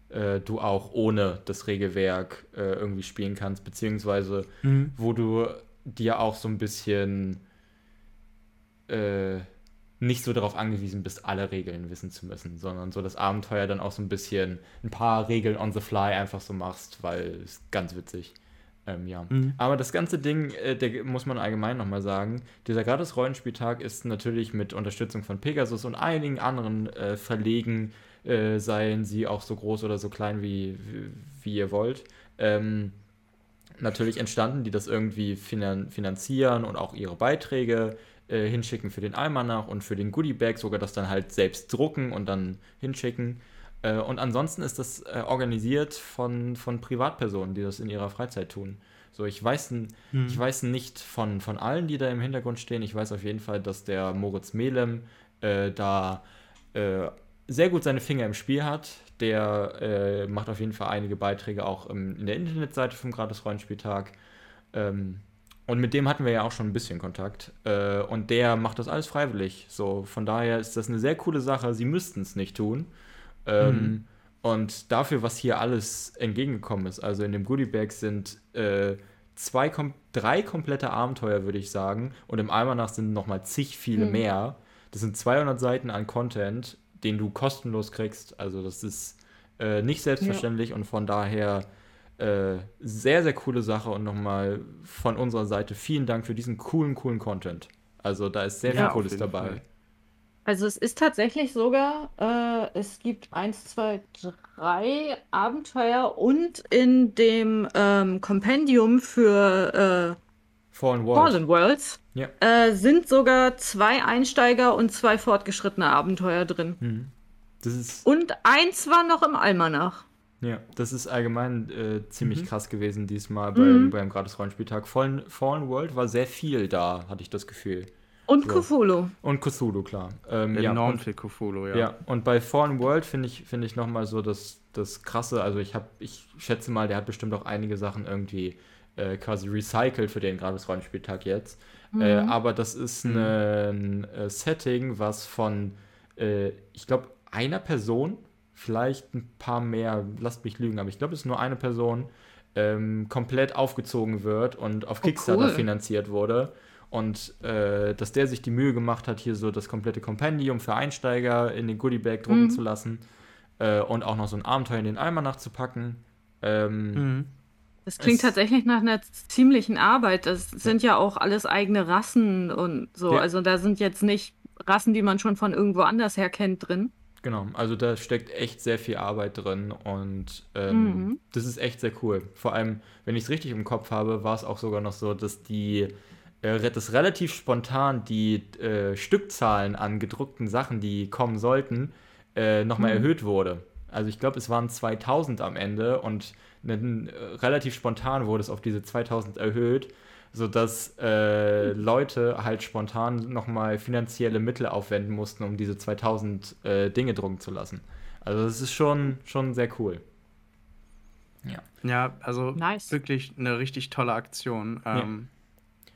äh, du auch ohne das Regelwerk äh, irgendwie spielen kannst, beziehungsweise wo du dir auch so ein bisschen äh, nicht so darauf angewiesen bist, alle Regeln wissen zu müssen, sondern so das Abenteuer dann auch so ein bisschen ein paar Regeln on the fly einfach so machst, weil es ganz witzig. Ähm, ja. Aber das ganze Ding, äh, der muss man allgemein nochmal sagen, dieser Gratis-Rollenspieltag ist natürlich mit Unterstützung von Pegasus und einigen anderen äh, Verlegen, äh, seien sie auch so groß oder so klein wie, wie, wie ihr wollt, ähm, natürlich entstanden, die das irgendwie finan finanzieren und auch ihre Beiträge äh, hinschicken für den Almanach und für den Goodie-Bag, sogar das dann halt selbst drucken und dann hinschicken. Äh, und ansonsten ist das äh, organisiert von, von Privatpersonen, die das in ihrer Freizeit tun. So, ich weiß, n- ich weiß nicht von, von allen, die da im Hintergrund stehen. Ich weiß auf jeden Fall, dass der Moritz Melem äh, da äh, sehr gut seine Finger im Spiel hat. Der macht auf jeden Fall einige Beiträge auch im, in der Internetseite vom Gratis-Rollenspieltag. Ähm, und mit dem hatten wir ja auch schon ein bisschen Kontakt. Äh, und der macht das alles freiwillig. So, von daher ist das eine sehr coole Sache. Sie müssten es nicht tun. Ähm, Und dafür, was hier alles entgegengekommen ist, also in dem Goodie-Bag sind äh, zwei, kom drei komplette Abenteuer, würde ich sagen. Und im Almanach sind nochmal zig viele mehr. Das sind 200 Seiten an Content, den du kostenlos kriegst. Also das ist äh, nicht selbstverständlich und von daher äh, sehr, sehr coole Sache. Und nochmal von unserer Seite vielen Dank für diesen coolen, coolen Content. Also da ist sehr Ja, viel Cooles dabei. Fall. Also es ist tatsächlich sogar, äh, es gibt eins, zwei, drei Abenteuer und in dem ähm, Kompendium für äh, Fallen World. Fallen Worlds Ja. äh, sind sogar zwei Einsteiger und zwei fortgeschrittene Abenteuer drin. Das ist Und eins war noch im Almanach. Ja, das ist allgemein äh, ziemlich Mhm. krass gewesen diesmal beim, beim Gratis-Rollenspieltag. Fallen, Fallen World war sehr viel da, hatte ich das Gefühl. Und Ja. Cthulhu. Und Cthulhu, klar. Ähm, ja, enorm und, viel Cthulhu, ja. ja, und bei Fallen World finde ich, finde ich nochmal so das, das Krasse. Also ich habe, ich schätze mal, der hat bestimmt auch einige Sachen irgendwie äh, quasi recycelt für den Gratis-Rollenspieltag jetzt. Äh, aber das ist Mhm. eine, ein äh, Setting, was von, äh, ich glaube, einer Person, vielleicht ein paar mehr, lasst mich lügen, aber ich glaube, es ist nur eine Person, ähm, komplett aufgezogen wird und auf Oh, Kickstarter cool. finanziert wurde. Und äh, dass der sich die Mühe gemacht hat, hier so das komplette Kompendium für Einsteiger in den Goodie-Bag drucken Mhm. zu lassen äh, und auch noch so ein Abenteuer in den Almanach zu packen. Ähm, Mhm. Das klingt tatsächlich nach einer ziemlichen Arbeit. Das sind ja auch alles eigene Rassen und so. Ja. Also da sind jetzt nicht Rassen, die man schon von irgendwo anders her kennt, drin. Genau, also da steckt echt sehr viel Arbeit drin und ähm, Mhm. das ist echt sehr cool. Vor allem, wenn ich es richtig im Kopf habe, war es auch sogar noch so, dass die äh, dass relativ spontan die äh, Stückzahlen an gedruckten Sachen, die kommen sollten, äh, nochmal Mhm. erhöht wurde. Also ich glaube, es waren 2000 am Ende und äh, relativ spontan wurde es auf diese 2000 erhöht, sodass äh, Leute halt spontan nochmal finanzielle Mittel aufwenden mussten, um diese 2000 äh, Dinge drucken zu lassen. Also das ist schon, schon sehr cool. Ja. Ja, also Nice. wirklich eine richtig tolle Aktion. Ähm,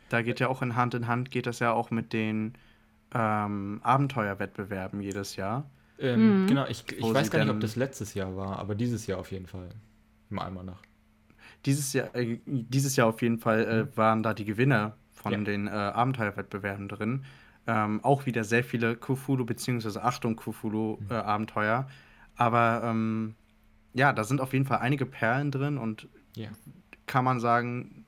Da geht ja auch in Hand in Hand, geht das ja auch mit den ähm, Abenteuerwettbewerben jedes Jahr. Ähm, Mhm. Genau, ich, ich weiß gar nicht, ob das letztes Jahr war, aber dieses Jahr auf jeden Fall. Im Almanach. Dieses Jahr, äh, dieses Jahr auf jeden Fall äh, waren da die Gewinner von Ja. den äh, Abenteuerwettbewerben drin. Ähm, auch wieder sehr viele Cthulhu bzw. Achtung Cthulhu äh, Abenteuer. Aber ähm, ja, da sind auf jeden Fall einige Perlen drin und Ja. kann man sagen,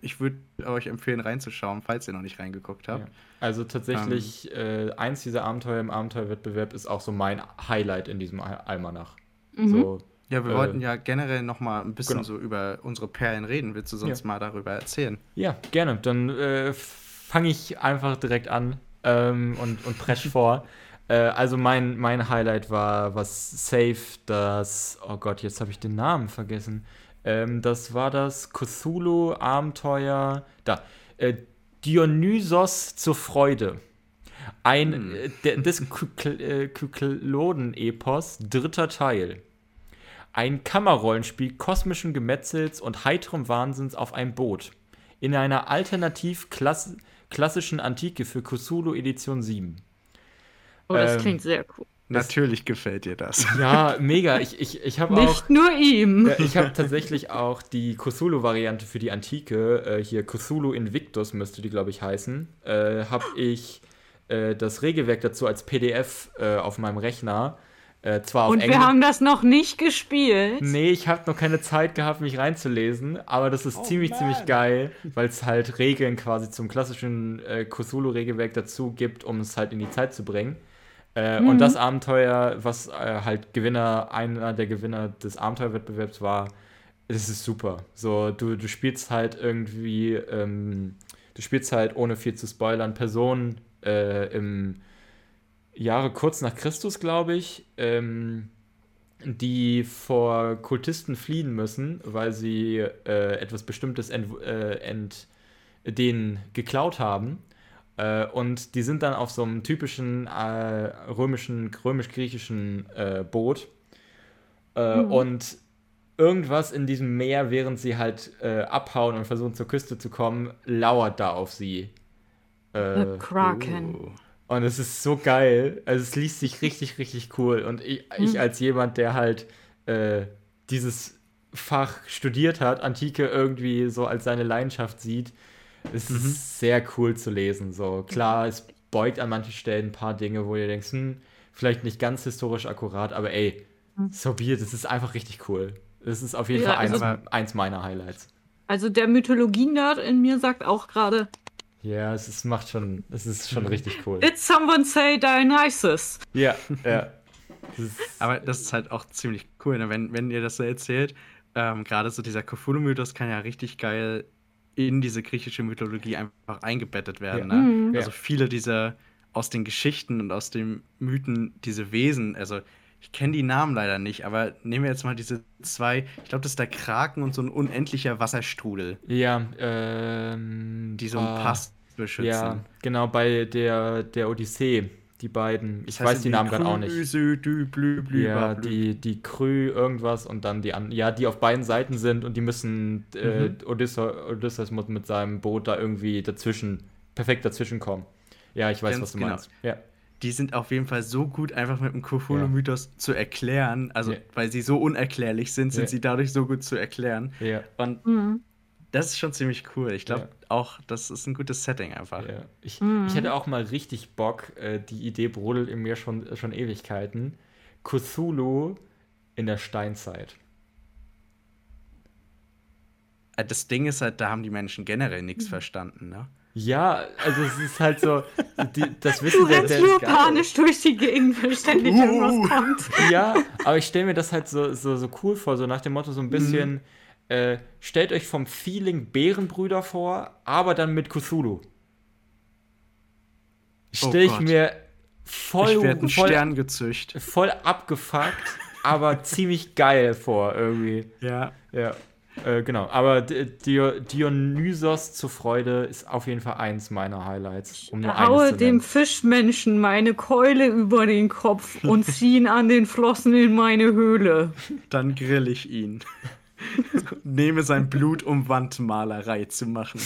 ich würde euch empfehlen reinzuschauen, falls ihr noch nicht reingeguckt habt. Ja. Also tatsächlich, Ähm. äh, eins dieser Abenteuer im Abenteuerwettbewerb ist auch so mein Highlight in diesem Al- Almanach. Mhm. So, Ja, wir Äh, wollten ja generell noch mal ein bisschen genau. so über unsere Perlen reden. Willst du sonst mal darüber erzählen? ja, gerne. Dann äh, fange ich einfach direkt an ähm, und, und presch vor. Äh, also mein, mein Highlight war was Safe, das, oh Gott, jetzt habe ich den Namen vergessen. Ähm, das war das Cthulhu-Abenteuer, da, äh, Dionysos zur Freude. Ein, Hm. äh, des äh, Kykloden-Epos, dritter Teil. Ein Kammerrollenspiel kosmischen Gemetzels und heiterem Wahnsinns auf einem Boot. In einer alternativ klass klassischen Antike für Cthulhu Edition 7. Oh, das Ähm, klingt sehr cool. Natürlich gefällt dir das. Ja, mega. Ich, ich, ich habe auch. Nicht nur ihm. Ja, ich habe tatsächlich auch die Cthulhu-Variante für die Antike, äh, hier Cthulhu Invictus müsste die, glaube ich, heißen, äh, habe ich äh, das Regelwerk dazu als PDF äh, auf meinem Rechner. Äh, zwar auf Und Englisch. wir haben das noch nicht gespielt. Nee, ich habe noch keine Zeit gehabt, mich reinzulesen, aber das ist ziemlich, ziemlich geil, weil es halt Regeln quasi zum klassischen äh, Cthulhu-Regelwerk dazu gibt, um es halt in die Zeit zu bringen. Äh, Und das Abenteuer, was äh, halt Gewinner, einer der Gewinner des Abenteuerwettbewerbs war, das ist super. So, du, du spielst halt irgendwie, ähm, du spielst halt, ohne viel zu spoilern, Personen äh, im Jahre kurz nach Christus, glaube ich, ähm, die vor Kultisten fliehen müssen, weil sie äh, etwas Bestimmtes ent, äh, ent, denen geklaut haben. Äh, und die sind dann auf so einem typischen äh, römischen, römisch-griechischen äh, Boot. Äh, Und irgendwas in diesem Meer, während sie halt äh, abhauen und versuchen zur Küste zu kommen, lauert da auf sie. Äh, The Kraken. Oh. Und es ist so geil. Also es liest sich richtig, richtig cool. Und ich, ich als jemand, der halt äh, dieses Fach studiert hat, Antike irgendwie so als seine Leidenschaft sieht, es ist sehr cool zu lesen. So klar, es beugt an manchen Stellen ein paar Dinge, wo ihr denkst, hm, vielleicht nicht ganz historisch akkurat, aber ey, so be it. Das ist einfach richtig cool. Das ist auf jeden Ja, Fall eins, also- eins meiner Highlights. Also der Mythologie-Nerd in mir sagt auch gerade, Ja, es ist, macht schon, es ist schon richtig cool. did someone say Dionysus? Ja, ja. Das Aber das ist halt auch ziemlich cool, ne? wenn, wenn ihr das so erzählt. Ähm, Gerade so dieser Cthulhu-Mythos kann ja richtig geil in diese griechische Mythologie einfach eingebettet werden. Ja. Ne? Mhm. Also viele dieser aus den Geschichten und aus den Mythen, diese Wesen, also ich kenne die Namen leider nicht, aber nehmen wir jetzt mal diese zwei, ich glaube, das ist der Kraken und so ein unendlicher Wasserstrudel, Ja, ähm. die so einen ah, Pass beschützen. Ja, genau, bei der, der Odyssee, die beiden. Ich Das heißt weiß die Namen gerade auch nicht. Dü, blü, blü, Ja, blü. die, die Krü irgendwas und dann die an, ja, die auf beiden Seiten sind und die müssen, äh, Mhm. Odysseus, Odysseus muss mit seinem Boot da irgendwie dazwischen, perfekt dazwischen kommen. Ja, ich weiß, Ganz was du genau. meinst. Ja, die sind auf jeden Fall so gut einfach mit dem Cthulhu-Mythos zu erklären. Also, Ja. weil sie so unerklärlich sind, sind Ja. sie dadurch so gut zu erklären. ja, Und Mhm. Das ist schon ziemlich cool. Ich glaube Ja. auch, das ist ein gutes Setting einfach. ja. Ich, Mhm. ich hätte auch mal richtig Bock, äh, die Idee brodelt in mir schon, schon Ewigkeiten. Cthulhu in der Steinzeit. Äh, Das Ding ist halt, da haben die Menschen generell Mhm. nichts verstanden, ne? Ja, also es ist halt so, die, das Du Wissen der, rennst der nur panisch durch die Gegend, wenn ständig Uh. irgendwas kommt. Ja, aber ich stelle mir das halt so, so, so cool vor, so nach dem Motto so ein bisschen, äh, stellt euch vom Feeling Bärenbrüder vor, aber dann mit Cthulhu. Oh Stelle ich Gott. mir voll, ich voll, Stern gezücht. voll abgefuckt, aber ziemlich geil vor irgendwie. Ja. Ja, äh, genau. Aber Dionysos zur Freude ist auf jeden Fall eins meiner Highlights. Um nur Haue dem. Fischmenschen meine Keule über den Kopf und zieh ihn an den Flossen in meine Höhle. Dann grill ich ihn. Nehme sein Blut, um Wandmalerei zu machen.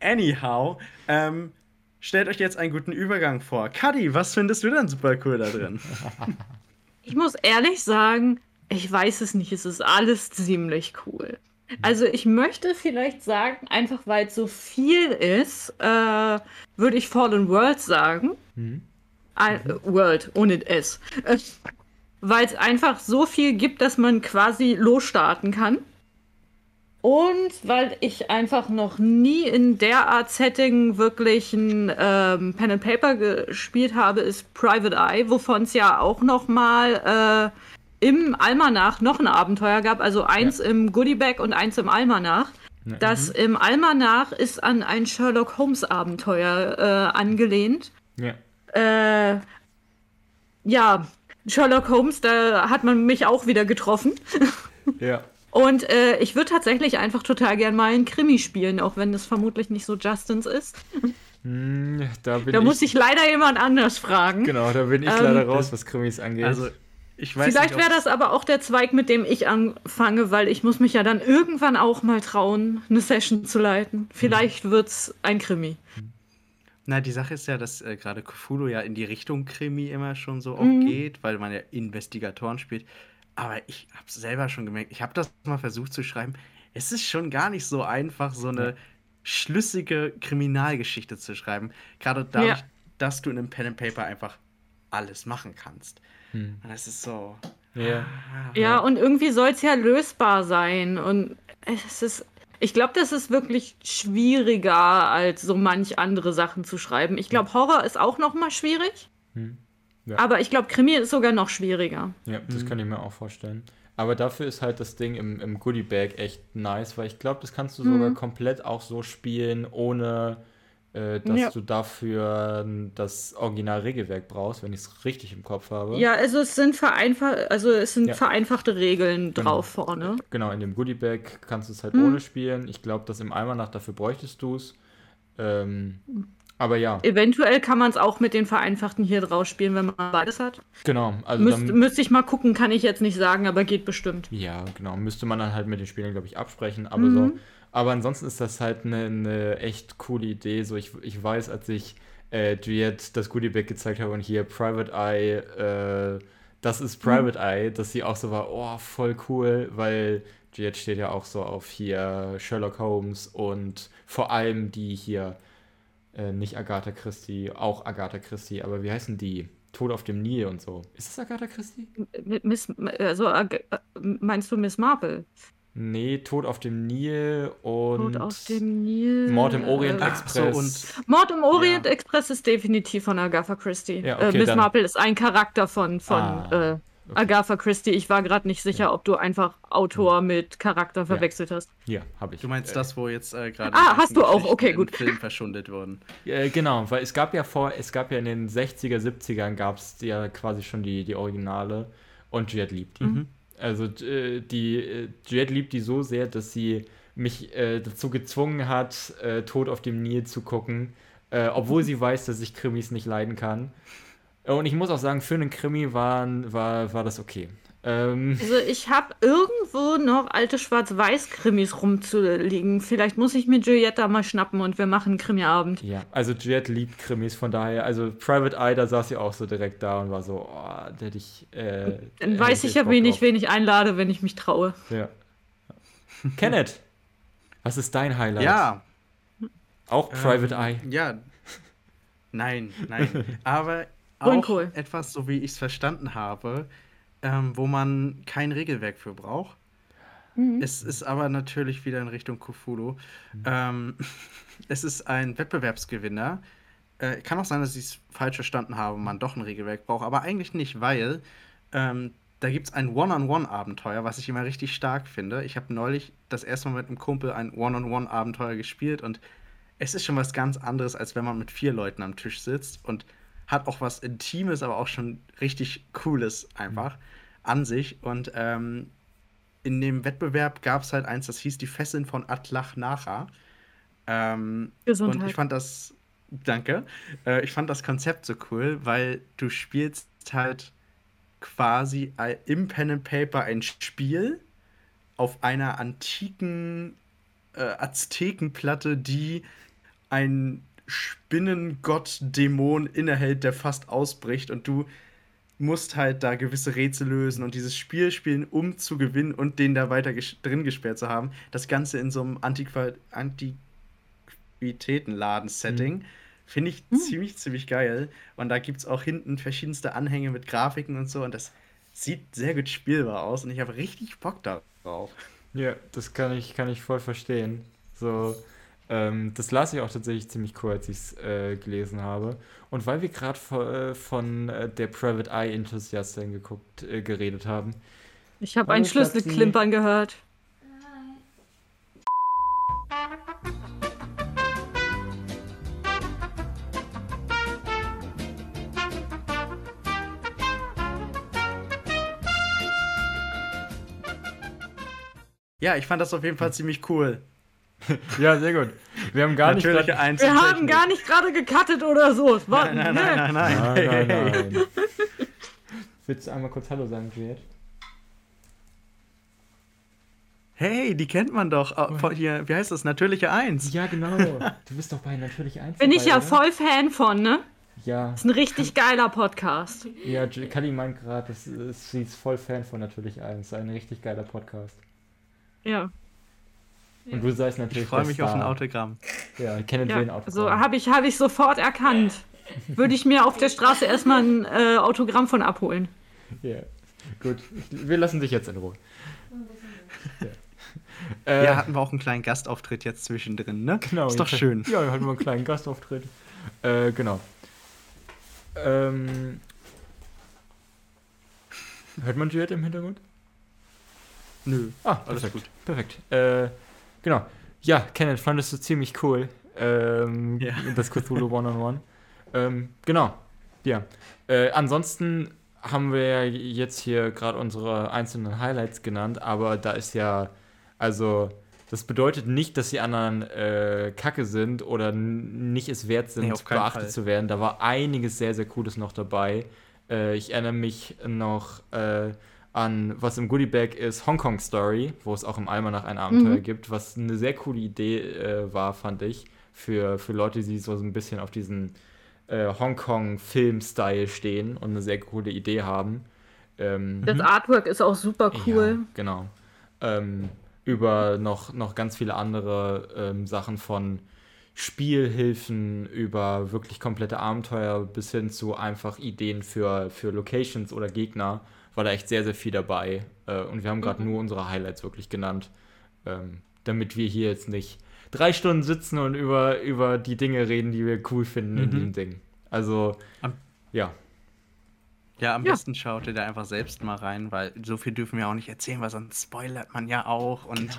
Anyhow, ähm, stellt euch jetzt einen guten Übergang vor. Cuddy, was findest du denn super cool da drin? Ich muss ehrlich sagen, ich weiß es nicht. Es ist alles ziemlich cool. Also ich möchte vielleicht sagen, einfach weil es so viel ist, äh, würde ich Fallen World sagen. Ein- äh, World ohne S. Weil es einfach so viel gibt, dass man quasi losstarten kann. Und weil ich einfach noch nie in der Art Setting wirklich ein ähm, Pen and Paper gespielt habe, ist Private Eye, wovon es ja auch noch mal äh, im Almanach noch ein Abenteuer gab, also eins im Goodiebag und eins im Almanach. Das im Almanach ist an ein Sherlock Holmes Abenteuer äh, angelehnt. Ja. Äh, ja, Sherlock Holmes, da hat man mich auch wieder getroffen. Ja. Und äh, ich würde tatsächlich einfach total gern mal einen Krimi spielen, auch wenn das vermutlich nicht so Justins ist. Hm, da bin Da ich, muss ich leider jemand anders fragen. Genau, da bin ich Ähm, leider raus, was Krimis angeht. Also, ich weiß Vielleicht wäre das aber auch der Zweig, mit dem ich anfange, weil ich muss mich ja dann irgendwann auch mal trauen, eine Session zu leiten. Vielleicht wird's ein Krimi. Na, die Sache ist ja, dass äh, gerade Cthulhu ja in die Richtung Krimi immer schon so Mhm. geht, weil man ja Investigatoren spielt. Aber ich habe selber schon gemerkt, ich habe das mal versucht zu schreiben. Es ist schon gar nicht so einfach, so eine schlüssige Kriminalgeschichte zu schreiben. Gerade dadurch, Ja. dass du in einem Pen and Paper einfach alles machen kannst. Hm. Und es ist so. ja. Ja, und irgendwie soll es ja lösbar sein. Und es ist. Ich glaube, das ist wirklich schwieriger, als so manch andere Sachen zu schreiben. Ich glaube, Horror ist auch noch mal schwierig. Hm. Ja. Aber ich glaube, Krimi ist sogar noch schwieriger. Ja, das kann ich mir auch vorstellen. Aber dafür ist halt das Ding im, im Goodie Bag echt nice, weil ich glaube, das kannst du sogar komplett auch so spielen, ohne äh, dass Ja. du dafür ähm, das Original-Regelwerk brauchst, wenn ich es richtig im Kopf habe. Ja, also es sind vereinfacht, also es sind Ja. vereinfachte Regeln Genau. drauf vorne. Genau, in dem Goodie Bag kannst du es halt Hm. ohne spielen. Ich glaube, das im Almanach dafür bräuchtest du es. Ähm, aber ja, Eventuell kann man es auch mit den vereinfachten hier draus spielen, wenn man beides hat. genau. Also Müsst, müsste ich mal gucken, kann ich jetzt nicht sagen, aber geht bestimmt. Ja, genau. Müsste man dann halt mit den Spielern, glaube ich, absprechen. Aber Mhm. so. Aber ansonsten ist das halt eine, eine echt coole Idee. So, ich, ich weiß, als ich äh, Juliette das Goodie Bag gezeigt habe und hier Private Eye, äh, das ist Private Eye, dass sie auch so war, oh, voll cool, weil Juliette steht ja auch so auf hier Sherlock Holmes und vor allem die hier, äh, nicht Agatha Christie, auch Agatha Christie, aber wie heißen die? Tod auf dem Nil und so. Ist das Agatha Christie? Miss, also äh, meinst du Miss Marple? Nee, Tod auf dem Nil und Tod auf dem Nil. Mord im Orient äh, Ach so, Express. und Mord im Orient Ja. Express ist definitiv von Agatha Christie. Ja, äh, okay, Miss dann- Marple ist ein Charakter von, von Ah, äh, Agatha Christie. Ich war gerade nicht sicher, ob du einfach Autor mit Charakter verwechselt hast. Ja, habe ich. du meinst Äh, das, wo jetzt äh, gerade. Ah, hast du auch. Okay, gut. Film verschundet wurden. Äh, genau, weil es gab ja vor, es gab ja in den 60er, 70ern gab es ja quasi schon die, die Originale und Juliette liebt die. Mhm. Also äh, die äh, Juliette liebt die so sehr, dass sie mich äh, dazu gezwungen hat, äh, Tod auf dem Nil zu gucken, äh, obwohl sie weiß, dass ich Krimis nicht leiden kann. Und ich muss auch sagen, für einen Krimi waren, war, war das okay. Ähm, Also ich habe irgendwo noch alte Schwarz-Weiß-Krimis rumzuliegen. Vielleicht muss ich mir Julietta mal schnappen und wir machen einen Krimiabend. Ja, also Juliette liebt Krimis, von daher, also Private Eye, da saß sie auch so direkt da und war so, oh, da hätte ich. Äh, Dann weiß ich ja, wen ich, wen ich einlade, wenn ich mich traue. Ja. Kenneth, was ist dein Highlight? Ja, Auch Private ähm, Eye. Ja. Nein, nein. Aber auch Grünkohl. etwas, so wie ich es verstanden habe, ähm, wo man kein Regelwerk für braucht. Mhm. Es ist aber natürlich wieder in Richtung Cthulhu. Ähm, es ist ein Wettbewerbsgewinner. Äh, kann auch sein, dass ich es falsch verstanden habe und man doch ein Regelwerk braucht, aber eigentlich nicht, weil ähm, da gibt es ein One-on-One-Abenteuer, was ich immer richtig stark finde. Ich habe neulich das erste Mal mit einem Kumpel ein One-on-One-Abenteuer gespielt und es ist schon was ganz anderes, als wenn man mit vier Leuten am Tisch sitzt und hat auch was Intimes, aber auch schon richtig Cooles einfach an sich. Und ähm, in dem Wettbewerb gab es halt eins, das hieß die Fesseln von Atlach Nacha. Ähm, Gesundheit. und ich fand das, danke, äh, ich fand das Konzept so cool, weil du spielst halt quasi im Pen and Paper ein Spiel auf einer antiken äh, Aztekenplatte, die ein Spinnengott-Dämon innehält, der fast ausbricht und du musst halt da gewisse Rätsel lösen und dieses Spiel spielen, um zu gewinnen und den da weiter ges drin gesperrt zu haben. Das Ganze in so einem Antiqua Antiquitätenladen-Setting. Finde ich ziemlich, ziemlich geil. Und da gibt es auch hinten verschiedenste Anhänge mit Grafiken und so. Und das sieht sehr gut spielbar aus. Und ich habe richtig Bock darauf. Ja, das kann ich, kann ich voll verstehen. So, ähm, das las ich auch tatsächlich ziemlich cool, als ich es äh, gelesen habe. Und weil wir gerade von, äh, von äh, der Private Eye Enthusiastin geguckt, äh, geredet haben. Ich habe einen Schlüssel Schatzi. klimpern gehört. Ja, ich fand das auf jeden Fall ziemlich cool. Ja, sehr gut. Wir haben gar nicht Natürliche grad- Eins Wir haben gar nicht gerade gecuttet oder so. Es war, Nein, nein, nein, nein, nein. Nein, nein, nein. Willst du einmal kurz Hallo sagen, Juliet? Hey, die kennt man doch. Von hier, wie heißt das? Natürliche Eins. Ja, genau. Du bist doch bei Natürlich Eins Bin ich dabei, ja oder? voll Fan von, ne? Ja, Ist ein richtig geiler Podcast. ja, Kali meint gerade, sie ist voll Fan von Natürlich Eins. Ein richtig geiler Podcast. Ja. Und du seist natürlich Ich freue mich auf ein. Autogramm. Ja, Kenneth ja. will ein Autogramm. So habe ich, hab ich sofort erkannt. Würde ich mir auf der Straße erstmal ein äh, Autogramm von abholen. Ja, gut. Ich, wir lassen dich jetzt in Ruhe. Ja. Äh, Ja, hatten wir auch einen kleinen Gastauftritt jetzt zwischendrin, ne? genau. Ist doch jetzt- schön. Ja, wir hatten mal einen kleinen Gastauftritt. Äh, genau. Ähm, hört man Juliette im Hintergrund? Nö. Ah, Alles perfekt. gut. Perfekt. Äh, genau. Ja, Kenneth, fandest du ziemlich cool. Ähm, Ja. Das Cthulhu One-on-One. ähm, genau. Ja. Äh, ansonsten haben wir ja jetzt hier gerade unsere einzelnen Highlights genannt, aber da ist ja, also, das bedeutet nicht, dass die anderen äh, kacke sind oder nicht es wert sind, Nee, beachtet Fall. zu werden. Da war einiges sehr, sehr Cooles noch dabei. Äh, ich erinnere mich noch äh, an, was im Goodiebag ist, Hong Kong Story, wo es auch im Almanach ein Abenteuer gibt, was eine sehr coole Idee äh, war, fand ich, für, für Leute, die so ein bisschen auf diesen äh, Hongkong-Film-Style stehen und eine sehr coole Idee haben. Ähm, Das Artwork ist auch super cool. ja, genau. Ähm, über noch, noch ganz viele andere ähm, Sachen von Spielhilfen über wirklich komplette Abenteuer bis hin zu einfach Ideen für, für Locations oder Gegner. War da echt sehr, sehr viel dabei. Äh, und wir haben gerade nur unsere Highlights wirklich genannt, ähm, damit wir hier jetzt nicht drei Stunden sitzen und über, über die Dinge reden, die wir cool finden in Mhm. diesem Ding. Also, Am- ja. Ja, am Ja. besten schaut ihr da einfach selbst mal rein, weil so viel dürfen wir auch nicht erzählen, weil sonst spoilert man ja auch. Und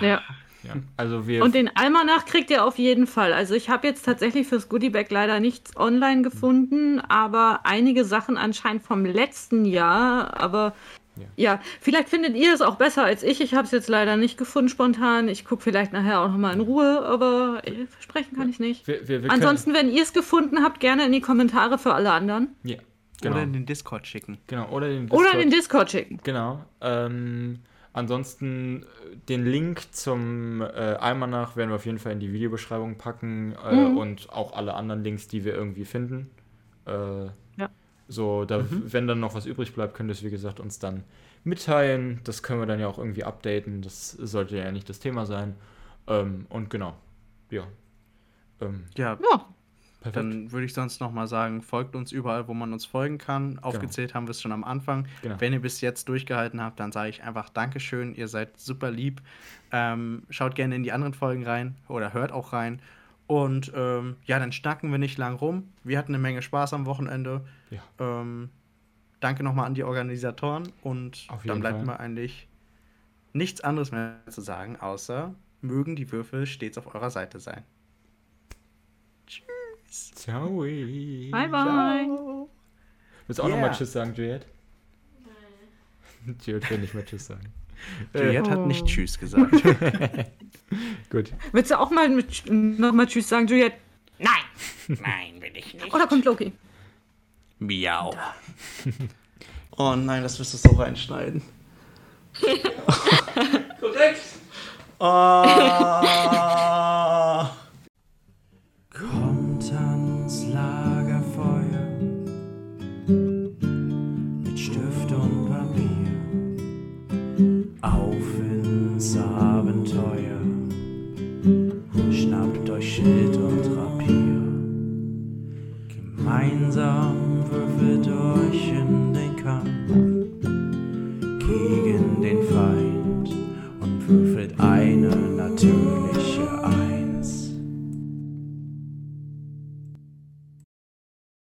Ja. Ja. Also wir Und den Almanach kriegt ihr auf jeden Fall. Also ich habe jetzt tatsächlich fürs Goodiebag leider nichts online gefunden, aber einige Sachen anscheinend vom letzten Jahr. Aber Ja. ja, vielleicht findet ihr es auch besser als ich. Ich habe es jetzt leider nicht gefunden spontan. Ich gucke vielleicht nachher auch nochmal in Ruhe, aber äh, versprechen kann ich nicht. wir, wir, wir Ansonsten, wenn ihr es gefunden habt, gerne in die Kommentare für alle anderen. ja, genau. oder in den Discord schicken. Genau, oder den Oder Discord. in den Discord schicken. Genau. Ähm, ansonsten äh, den Link zum äh, Almanach werden wir auf jeden Fall in die Videobeschreibung packen äh, Mhm. und auch alle anderen Links, die wir irgendwie finden. Äh, Ja. So, da, wenn dann noch was übrig bleibt, könnt ihr es, wie gesagt, uns dann mitteilen. Das können wir dann ja auch irgendwie updaten. Das sollte ja nicht das Thema sein. Ähm, und genau. Ja. Ähm, Ja, Ja, Perfekt. Dann würde ich sonst noch mal sagen, folgt uns überall, wo man uns folgen kann. Aufgezählt haben wir es schon am Anfang. Genau. Wenn ihr bis jetzt durchgehalten habt, dann sage ich einfach Dankeschön. Ihr seid super lieb. Ähm, schaut gerne in die anderen Folgen rein oder hört auch rein. Und ähm, ja, dann schnacken wir nicht lang rum. Wir hatten eine Menge Spaß am Wochenende. Ja. Ähm, danke nochmal an die Organisatoren. Und dann bleibt Fall. mir eigentlich nichts anderes mehr zu sagen, außer mögen die Würfel stets auf eurer Seite sein. Ciao. Bye, bye. Willst du auch Yeah. mal Tschüss sagen, Juliette? Nein. Juliette will nicht mehr Tschüss sagen. Juliette hat Oh. nicht Tschüss gesagt. Gut. Willst du auch mal mit, noch mal Tschüss sagen, Juliette? Nein. Nein, will ich nicht. Oder kommt Loki? Miau. Oh nein, das wirst du so reinschneiden. Korrekt. Oh.